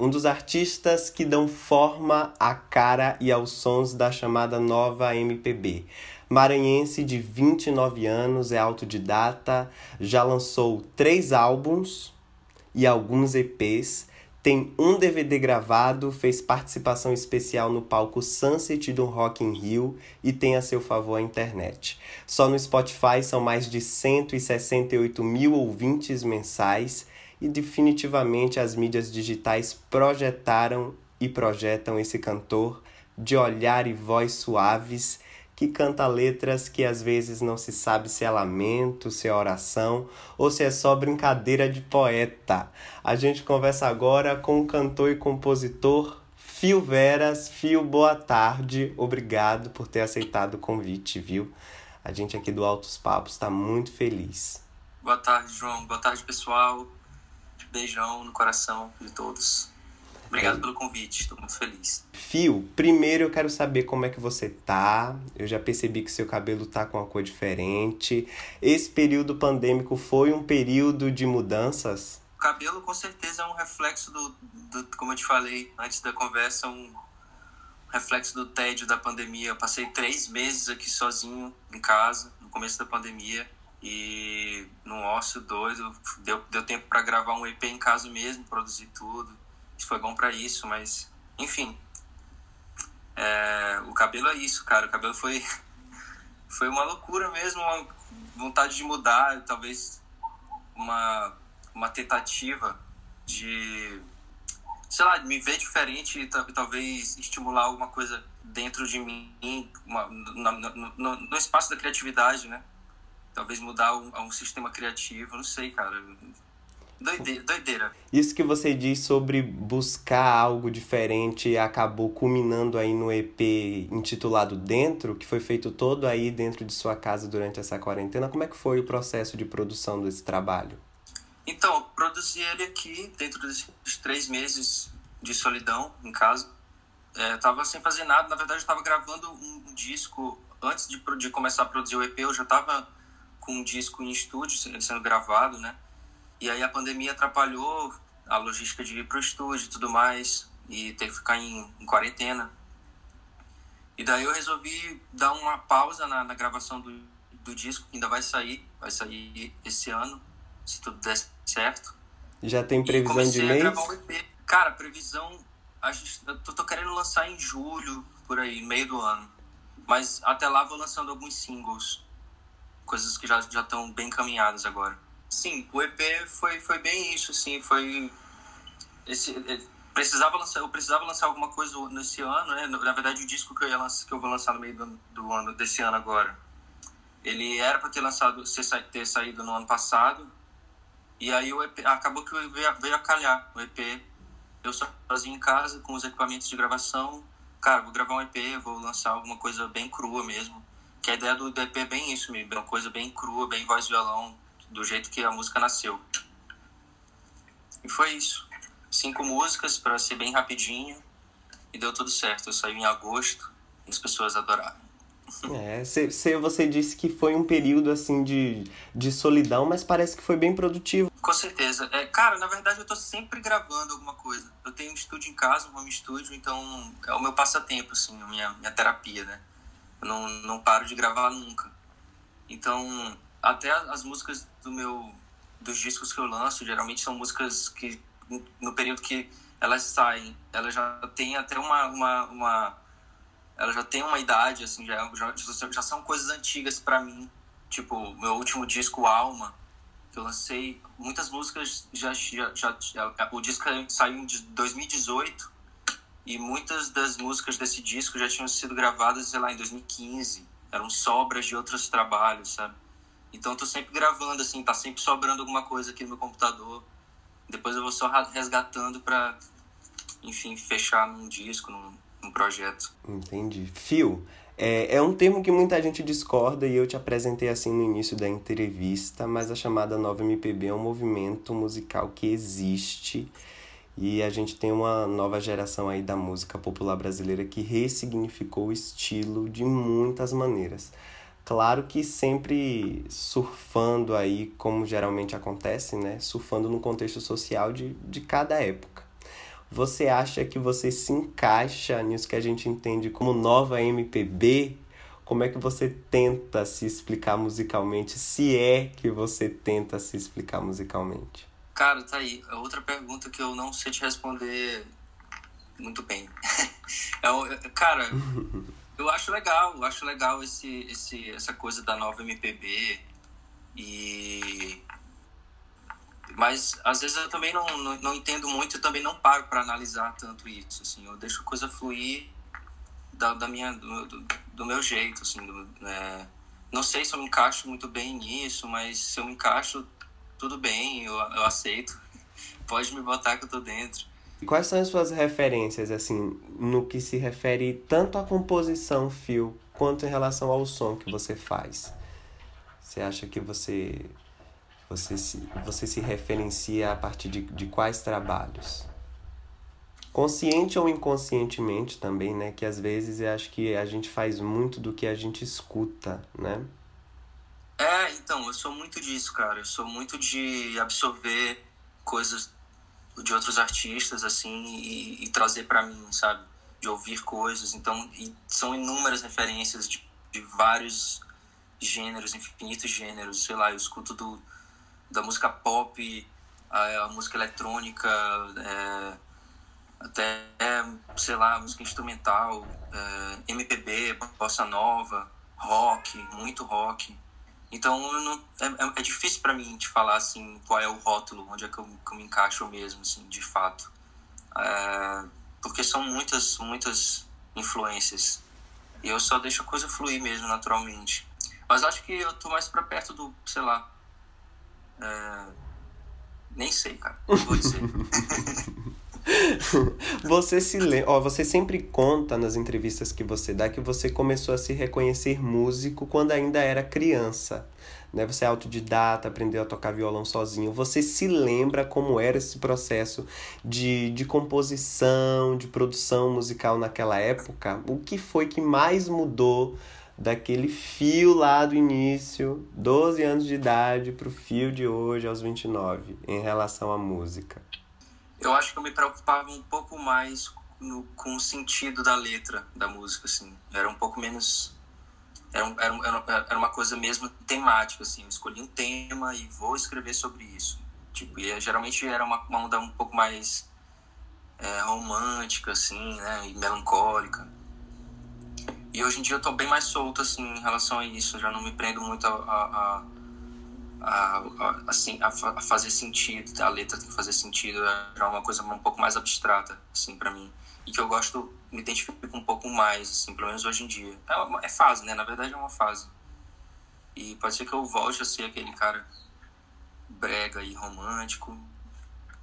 um dos artistas que dão forma à cara e aos sons da chamada nova MPB. Maranhense de 29 anos, é autodidata, já lançou três álbuns e alguns EPs, tem um DVD gravado, fez participação especial no palco Sunset do Rock in Rio e tem a seu favor a internet. Só no Spotify são mais de 168 mil ouvintes mensais e definitivamente as mídias digitais projetaram e projetam esse cantor de olhar e voz suaves que canta letras que às vezes não se sabe se é lamento, se é oração ou se é só brincadeira de poeta. A gente conversa agora com o cantor e compositor Fio Veras. Fio, boa tarde. Obrigado por ter aceitado o convite, viu? A gente aqui do Altos Papos está muito feliz. Boa tarde, João. Boa tarde, pessoal. Beijão no coração de todos. Obrigado é. pelo convite, estou muito feliz. Fio, primeiro eu quero saber como é que você tá. Eu já percebi que seu cabelo tá com uma cor diferente. Esse período pandêmico foi um período de mudanças? O cabelo com certeza é um reflexo do, do como eu te falei antes da conversa, um reflexo do tédio da pandemia. Eu passei três meses aqui sozinho em casa, no começo da pandemia e num ócio doido. Deu, deu tempo para gravar um EP em casa mesmo, produzir tudo. Foi bom para isso, mas enfim. É, o cabelo é isso, cara. O cabelo foi, foi uma loucura mesmo, uma vontade de mudar, talvez uma, uma tentativa de, sei lá, me ver diferente e talvez estimular alguma coisa dentro de mim, uma, no, no, no espaço da criatividade, né? Talvez mudar um, um sistema criativo, não sei, cara. Doideira, doideira. Isso que você diz sobre buscar algo diferente acabou culminando aí no EP intitulado Dentro, que foi feito todo aí dentro de sua casa durante essa quarentena. Como é que foi o processo de produção desse trabalho? Então, produzi ele aqui dentro desses três meses de solidão em casa. É, tava sem fazer nada, na verdade eu tava gravando um, um disco antes de, de começar a produzir o EP, eu já tava com um disco em estúdio sendo gravado, né? E aí a pandemia atrapalhou a logística de ir pro estúdio e tudo mais, e ter que ficar em, em quarentena. E daí eu resolvi dar uma pausa na, na gravação do, do disco, que ainda vai sair, vai sair esse ano, se tudo der certo. Já tem previsão de mês? Um Cara, previsão. A gente, eu tô, tô querendo lançar em julho, por aí, meio do ano. Mas até lá vou lançando alguns singles coisas que já já estão bem caminhadas agora. Sim, o EP foi foi bem isso, sim, foi esse é, precisava lançar, eu precisava lançar alguma coisa nesse ano, né? Na verdade, o disco que eu ia lançar, que eu vou lançar no meio do, do ano desse ano agora, ele era para ter lançado, ter saído no ano passado. E aí o EP, acabou que veio, veio a calhar o EP. Eu sozinho em casa com os equipamentos de gravação. Cara, vou gravar um EP, vou lançar alguma coisa bem crua mesmo. Que a ideia do, EP é bem isso mesmo, é uma coisa bem crua, bem voz violão, do jeito que a música nasceu. E foi isso. Cinco músicas para ser bem rapidinho e deu tudo certo. Eu saí em agosto e as pessoas adoraram. É, cê, você disse que foi um período assim de, de solidão, mas parece que foi bem produtivo. Com certeza. É, cara, na verdade eu tô sempre gravando alguma coisa. Eu tenho um estúdio em casa, um home studio, então é o meu passatempo, assim, a minha, minha terapia, né? Eu não, não paro de gravar nunca. Então, até as músicas do meu dos discos que eu lanço, geralmente são músicas que no período que elas saem, elas já têm até uma, uma, uma já tem uma idade assim, já já, já são coisas antigas para mim. Tipo, meu último disco Alma, que eu lancei, muitas músicas já já, já, já o disco saiu em 2018 e muitas das músicas desse disco já tinham sido gravadas, sei lá, em 2015. Eram sobras de outros trabalhos, sabe? Então eu tô sempre gravando, assim, tá sempre sobrando alguma coisa aqui no meu computador. Depois eu vou só resgatando pra, enfim, fechar num disco, num, num projeto. Entendi. Fio, é, é um termo que muita gente discorda e eu te apresentei assim no início da entrevista, mas a chamada Nova MPB é um movimento musical que existe e a gente tem uma nova geração aí da música popular brasileira que ressignificou o estilo de muitas maneiras. Claro que sempre surfando aí, como geralmente acontece, né? Surfando no contexto social de, de cada época. Você acha que você se encaixa nisso que a gente entende como nova MPB? Como é que você tenta se explicar musicalmente? Se é que você tenta se explicar musicalmente? Cara, tá aí. É outra pergunta que eu não sei te responder muito bem. é, cara, eu acho legal, eu acho legal esse, esse, essa coisa da nova MPB e mas às vezes eu também não, não, não entendo muito e também não paro para analisar tanto isso assim eu deixo a coisa fluir da, da minha do, do, do meu jeito assim do, é, não sei se eu me encaixo muito bem nisso mas se eu me encaixo tudo bem eu, eu aceito pode me botar que eu tô dentro quais são as suas referências assim no que se refere tanto à composição fio quanto em relação ao som que você faz você acha que você você se, você se referencia a partir de, de quais trabalhos? Consciente ou inconscientemente também, né? Que às vezes eu acho que a gente faz muito do que a gente escuta, né? É, então, eu sou muito disso, cara. Eu sou muito de absorver coisas de outros artistas, assim, e, e trazer para mim, sabe? De ouvir coisas. Então, são inúmeras referências de, de vários gêneros, infinitos gêneros, sei lá, eu escuto do, da música pop, a, a música eletrônica, é, até, sei lá, música instrumental, é, MPB, bossa nova, rock, muito rock. Então não, é, é, é difícil para mim te falar assim qual é o rótulo, onde é que eu, que eu me encaixo mesmo, assim, de fato. É, porque são muitas, muitas influências. E eu só deixo a coisa fluir mesmo, naturalmente. Mas acho que eu tô mais pra perto do, sei lá. É... Nem sei, cara. Não vou dizer. você se lembra, ó, você sempre conta nas entrevistas que você dá que você começou a se reconhecer músico quando ainda era criança. Né? Você é autodidata, aprendeu a tocar violão sozinho. Você se lembra como era esse processo de, de composição, de produção musical naquela época? O que foi que mais mudou daquele fio lá do início, 12 anos de idade, pro fio de hoje, aos 29, em relação à música? Eu acho que eu me preocupava um pouco mais no, com o sentido da letra da música, assim. Era um pouco menos. Era, era, era uma coisa mesmo temática, assim. Eu escolhi um tema e vou escrever sobre isso. Tipo, e geralmente era uma, uma onda um pouco mais é, romântica, assim, né? E melancólica. E hoje em dia eu tô bem mais solto, assim, em relação a isso. Eu já não me prendo muito a, a, a, a assim, a, a, fazer sentido. A letra tem que fazer sentido. É uma coisa um pouco mais abstrata, assim, para mim. E que eu gosto, me identifico um pouco mais, assim, pelo menos hoje em dia. É, uma, é fase, né? Na verdade é uma fase. E pode ser que eu volte a ser aquele cara brega e romântico.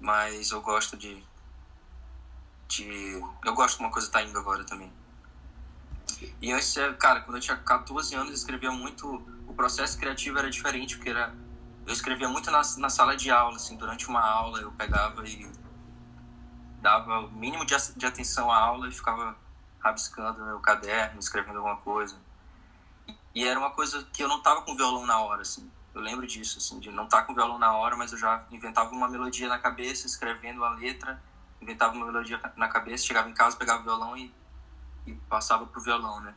Mas eu gosto de... de eu gosto de uma coisa tá indo agora também. E antes, é, cara, quando eu tinha 14 anos, eu escrevia muito. O processo criativo era diferente, porque era. Eu escrevia muito na, na sala de aula, assim, durante uma aula eu pegava e dava o mínimo de, de atenção à aula e ficava rabiscando no meu caderno, escrevendo alguma coisa. E era uma coisa que eu não tava com violão na hora, assim. Eu lembro disso, assim, de não estar tá com violão na hora, mas eu já inventava uma melodia na cabeça, escrevendo a letra, inventava uma melodia na cabeça, chegava em casa, pegava o violão e e passava pro violão, né?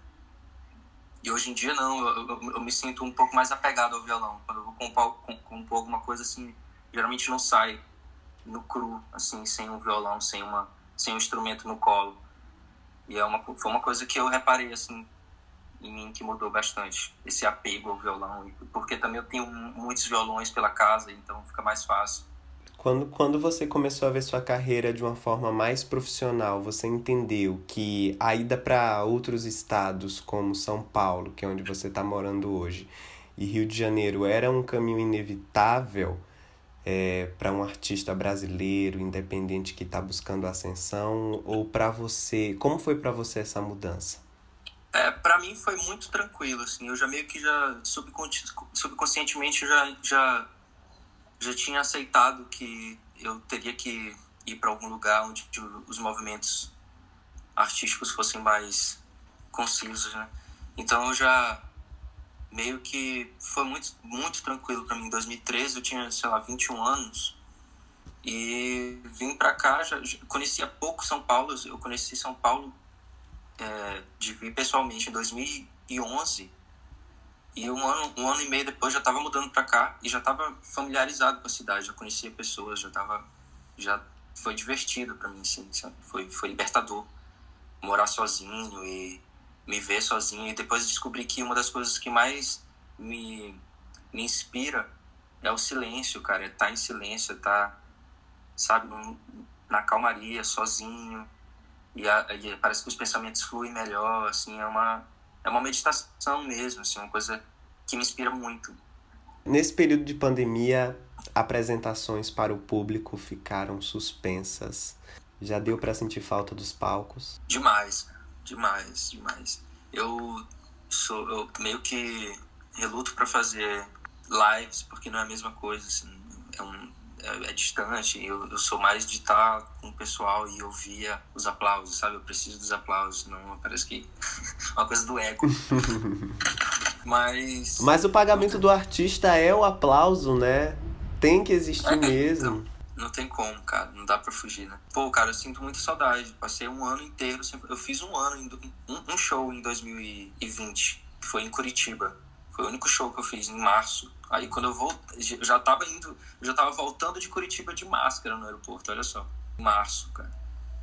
E hoje em dia não, eu, eu, eu, me sinto um pouco mais apegado ao violão. Quando eu vou compor, compor alguma coisa assim, geralmente não sai no cru, assim, sem um violão, sem uma sem um instrumento no colo. E é uma foi uma coisa que eu reparei assim em mim que mudou bastante, esse apego ao violão, porque também eu tenho muitos violões pela casa, então fica mais fácil. Quando, quando você começou a ver sua carreira de uma forma mais profissional, você entendeu que a ida para outros estados, como São Paulo, que é onde você está morando hoje, e Rio de Janeiro era um caminho inevitável é, para um artista brasileiro, independente que está buscando ascensão? Ou para você, como foi para você essa mudança? É, para mim foi muito tranquilo, assim. Eu já meio que já subconscientemente já já já tinha aceitado que eu teria que ir para algum lugar onde os movimentos artísticos fossem mais concisos, né? Então já meio que foi muito muito tranquilo para mim. Em 2013 eu tinha, sei lá, 21 anos E vim para cá, já, já, conhecia pouco São Paulo, eu conheci São Paulo é, de vir pessoalmente em 2011 e um ano, um ano e meio depois já estava mudando para cá e já estava familiarizado com a cidade, já conhecia pessoas, já tava, já foi divertido para mim, assim, sabe? Foi, foi libertador morar sozinho e me ver sozinho. E depois descobri que uma das coisas que mais me, me inspira é o silêncio, cara. É estar tá em silêncio, é estar, tá, sabe, na calmaria, sozinho. E, a, e parece que os pensamentos fluem melhor, assim, é uma é uma meditação mesmo, assim, uma coisa que me inspira muito. Nesse período de pandemia, apresentações para o público ficaram suspensas. Já deu para sentir falta dos palcos? Demais, demais, demais. Eu sou eu meio que reluto para fazer lives porque não é a mesma coisa, assim, é um é, é distante. Eu, eu sou mais de estar o pessoal e ouvir os aplausos, sabe? Eu preciso dos aplausos, não parece que uma coisa do ego. Mas. Mas o pagamento do artista é o aplauso, né? Tem que existir é, mesmo. Então, não tem como, cara. Não dá pra fugir, né? Pô, cara, eu sinto muita saudade. Passei um ano inteiro. Eu fiz um ano, em, um, um show em 2020, que foi em Curitiba. Foi o único show que eu fiz em março. Aí quando eu voltei, eu já tava indo, eu já tava voltando de Curitiba de máscara no aeroporto, olha só. Março, cara.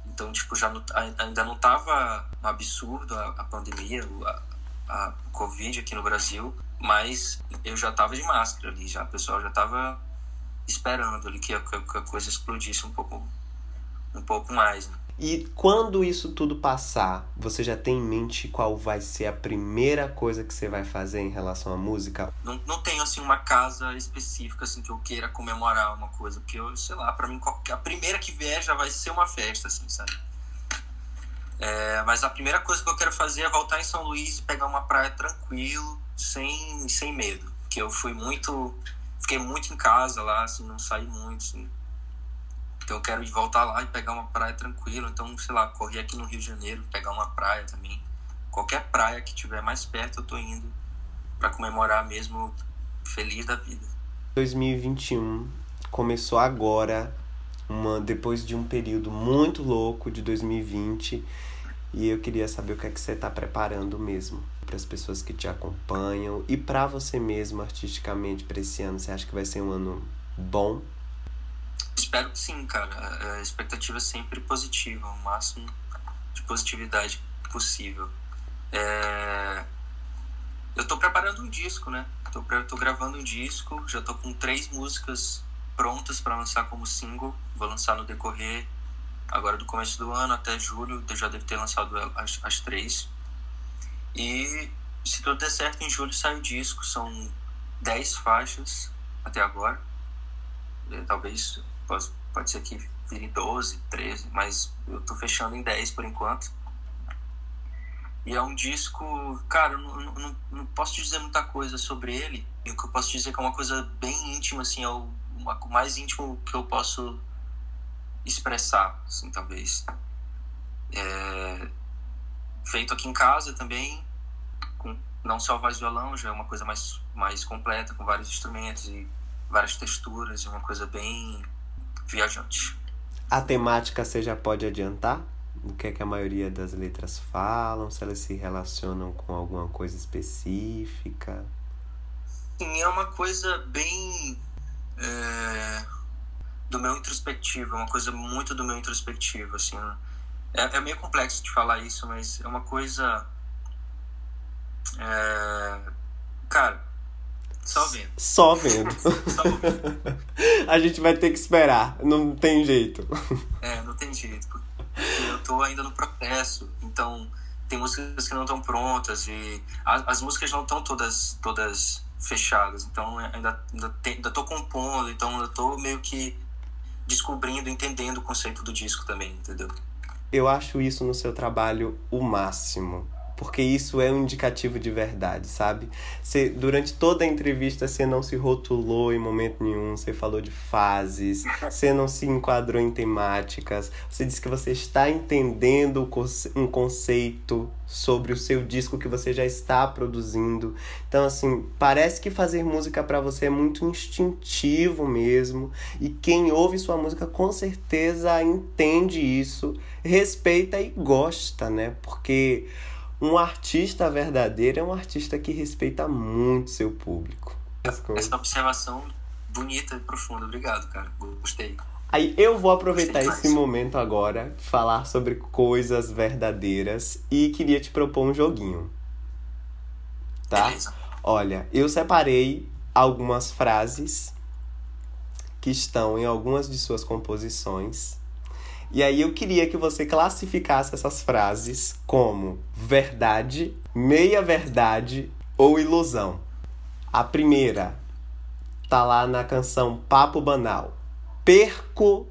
Então, tipo, já não, ainda não tava um absurdo a, a pandemia, a, a Covid aqui no Brasil, mas eu já tava de máscara ali, já. O pessoal já tava esperando ali que a, que a coisa explodisse um pouco, um pouco mais, né? E quando isso tudo passar, você já tem em mente qual vai ser a primeira coisa que você vai fazer em relação à música? Não, não tenho, assim, uma casa específica, assim, que eu queira comemorar uma coisa. Porque eu, sei lá, pra mim, a primeira que vier já vai ser uma festa, assim, sabe? É, mas a primeira coisa que eu quero fazer é voltar em São Luís e pegar uma praia tranquilo, sem, sem medo. Porque eu fui muito... Fiquei muito em casa lá, assim, não saí muito, assim então eu quero voltar lá e pegar uma praia tranquila. Então, sei lá, correr aqui no Rio de Janeiro, pegar uma praia também. Qualquer praia que tiver mais perto, eu tô indo para comemorar mesmo feliz da vida. 2021 começou agora, uma depois de um período muito louco de 2020, e eu queria saber o que é que você está preparando mesmo para as pessoas que te acompanham e para você mesmo artisticamente para esse ano. Você acha que vai ser um ano bom? Espero que sim, cara. A expectativa é sempre positiva, o máximo de positividade possível. É... Eu tô preparando um disco, né? Tô, tô gravando um disco, já tô com três músicas prontas para lançar como single. Vou lançar no decorrer agora do começo do ano até julho. Eu já devo ter lançado as, as três. E se tudo der certo, em julho sai o disco. São dez faixas até agora. É, talvez Pode, pode ser que vire 12, 13, mas eu tô fechando em 10 por enquanto. E é um disco, cara, eu não, não, não posso te dizer muita coisa sobre ele. O que eu posso dizer é que é uma coisa bem íntima, assim, é o, o mais íntimo que eu posso expressar, assim, talvez. É, feito aqui em casa também, com não só voz e violão, já é uma coisa mais, mais completa, com vários instrumentos e várias texturas, e uma coisa bem viajante. A temática você já pode adiantar? O que é que a maioria das letras falam? Se elas se relacionam com alguma coisa específica? Sim, é uma coisa bem é, do meu introspectivo, é uma coisa muito do meu introspectivo, assim. É, é meio complexo de falar isso, mas é uma coisa, é, cara, só vendo. Só vendo. Só vendo. a gente vai ter que esperar, não tem jeito. É, não tem jeito. Eu tô ainda no processo, então tem músicas que não estão prontas e as, as músicas não estão todas todas fechadas, então ainda ainda, te, ainda tô compondo, então ainda tô meio que descobrindo, entendendo o conceito do disco também, entendeu? Eu acho isso no seu trabalho o máximo porque isso é um indicativo de verdade, sabe? Você, durante toda a entrevista você não se rotulou em momento nenhum, você falou de fases, você não se enquadrou em temáticas, você disse que você está entendendo um conceito sobre o seu disco que você já está produzindo. Então, assim, parece que fazer música para você é muito instintivo mesmo, e quem ouve sua música com certeza entende isso, respeita e gosta, né? Porque um artista verdadeiro é um artista que respeita muito seu público. Essa observação bonita e profunda, obrigado, cara. Gostei. Aí eu vou aproveitar esse momento agora, falar sobre coisas verdadeiras e queria te propor um joguinho. Tá? Beleza. Olha, eu separei algumas frases que estão em algumas de suas composições e aí eu queria que você classificasse essas frases como verdade, meia verdade ou ilusão. A primeira tá lá na canção Papo Banal. Perco,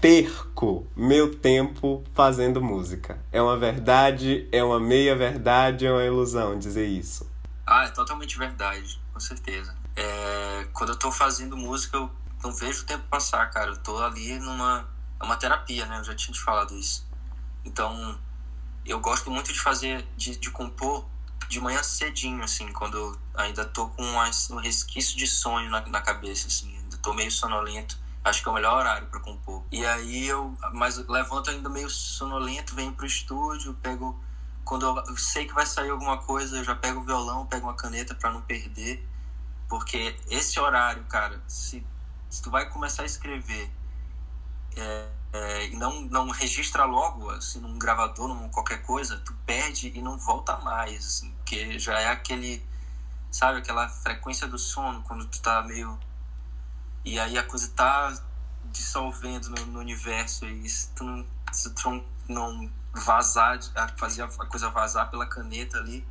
perco meu tempo fazendo música. É uma verdade, é uma meia verdade, é uma ilusão dizer isso? Ah, é totalmente verdade, com certeza. É, quando eu tô fazendo música, eu não vejo o tempo passar, cara. Eu tô ali numa é uma terapia, né? Eu já tinha te falado isso. Então, eu gosto muito de fazer, de, de compor de manhã cedinho, assim, quando eu ainda tô com um resquício de sonho na, na cabeça, assim, ainda tô meio sonolento. Acho que é o melhor horário para compor. E aí eu, mas eu levanto ainda meio sonolento, venho pro estúdio, pego quando eu sei que vai sair alguma coisa, eu já pego o violão, pego uma caneta para não perder, porque esse horário, cara, se, se tu vai começar a escrever é, é, e não, não registra logo, assim, num gravador, num qualquer coisa, tu perde e não volta mais, assim, porque já é aquele, sabe, aquela frequência do sono, quando tu tá meio... E aí a coisa tá dissolvendo no, no universo, e se tu não, se tu não vazar, fazer a coisa vazar pela caneta ali,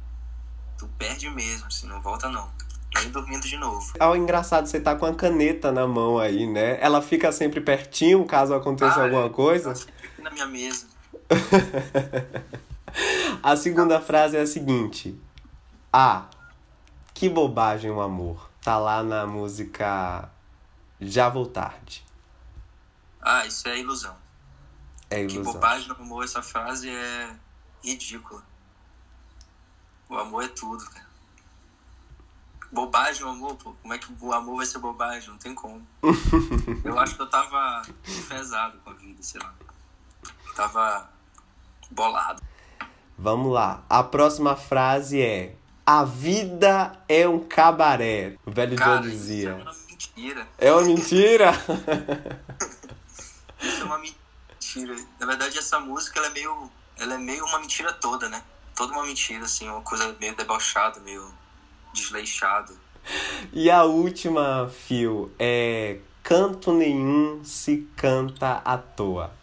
tu perde mesmo, assim, não volta não. Aí dormindo de novo. É engraçado, você tá com a caneta na mão aí, né? Ela fica sempre pertinho caso aconteça ah, alguma é, coisa? Fica na minha mesa. a segunda frase é a seguinte. Ah, que bobagem o amor. Tá lá na música Já Vou Tarde. Ah, isso é ilusão. É ilusão. Que bobagem o amor, essa frase é ridícula. O amor é tudo, cara bobagem o amor, pô. Como é que o amor vai ser bobagem? Não tem como. eu acho que eu tava pesado com a vida, sei lá. Eu tava bolado. Vamos lá. A próxima frase é: A vida é um cabaré. O velho Cara, John dizia. é uma mentira. É uma mentira? isso é uma mentira. Na verdade, essa música ela é meio. Ela é meio uma mentira toda, né? Toda uma mentira, assim, uma coisa meio debochada, meio desleixado. E a última, Fio, é canto nenhum se canta à toa.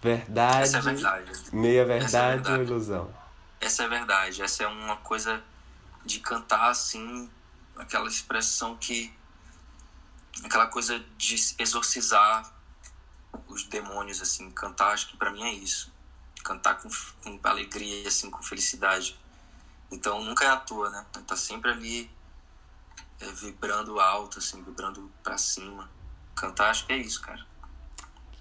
Verdade, Essa é verdade. meia verdade, é verdade. ou ilusão? Essa é verdade. Essa é uma coisa de cantar assim, aquela expressão que. aquela coisa de exorcizar os demônios, assim. Cantar, acho que para mim é isso. Cantar com, com alegria, assim, com felicidade. Então nunca é à toa, né? Tá sempre ali é, vibrando alto, assim, vibrando pra cima. Cantar, acho que é isso, cara.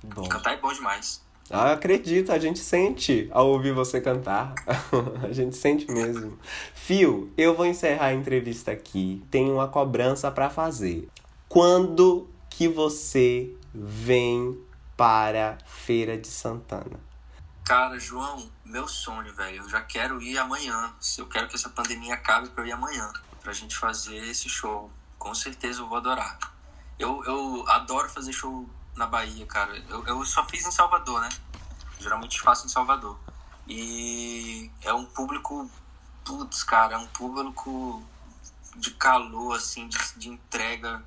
Bom. Cantar é bom demais. Ah, acredito, a gente sente ao ouvir você cantar. a gente sente mesmo. Fio, eu vou encerrar a entrevista aqui. Tenho uma cobrança para fazer. Quando que você vem para Feira de Santana? Cara, João, meu sonho, velho. Eu já quero ir amanhã. Eu quero que essa pandemia acabe pra eu ir amanhã. Pra gente fazer esse show. Com certeza eu vou adorar. Eu, eu adoro fazer show na Bahia, cara. Eu, eu só fiz em Salvador, né? Geralmente faço em Salvador. E é um público. Putz, cara, é um público de calor, assim, de, de entrega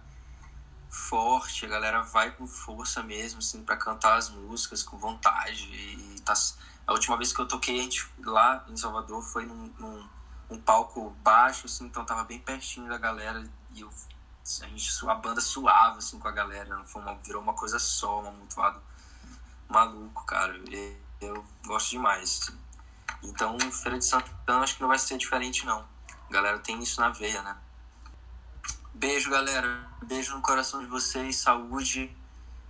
forte. A galera vai com força mesmo, assim, pra cantar as músicas com vontade. E tá, a última vez que eu toquei a gente, lá em Salvador foi num, num um palco baixo, assim, então tava bem pertinho da galera e eu, a, gente, a banda suava assim com a galera, foi uma, virou uma coisa só, um amontoado maluco, cara. E, eu gosto demais. Assim. Então, Feira de Santana acho que não vai ser diferente, não. A galera tem isso na veia, né? Beijo, galera. Beijo no coração de vocês. Saúde.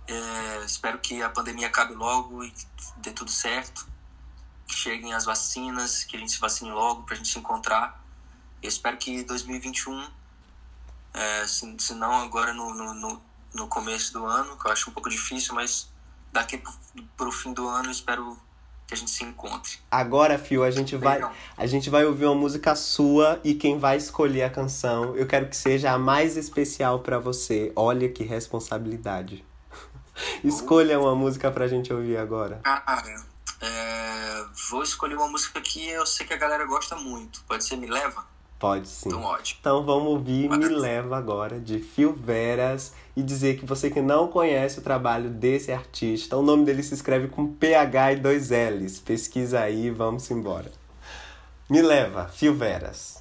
É, espero que a pandemia acabe logo e dê tudo certo. Que cheguem as vacinas, que a gente se vacine logo pra gente se encontrar. Eu espero que 2021, é, se, se não agora no, no, no começo do ano, que eu acho um pouco difícil, mas daqui pro, pro fim do ano espero que a gente se encontre. Agora, Fio, a gente vai a gente vai ouvir uma música sua e quem vai escolher a canção, eu quero que seja a mais especial para você. Olha que responsabilidade. Escolha uma música pra gente ouvir agora. Ah, é, vou escolher uma música que eu sei que a galera gosta muito. Pode ser Me Leva? Pode sim. Então, ótimo. Então vamos ouvir Me Leva agora, de Phil Veras, e dizer que você que não conhece o trabalho desse artista, o nome dele se escreve com PH e dois L's. Pesquisa aí, vamos embora. Me Leva, Phil Veras.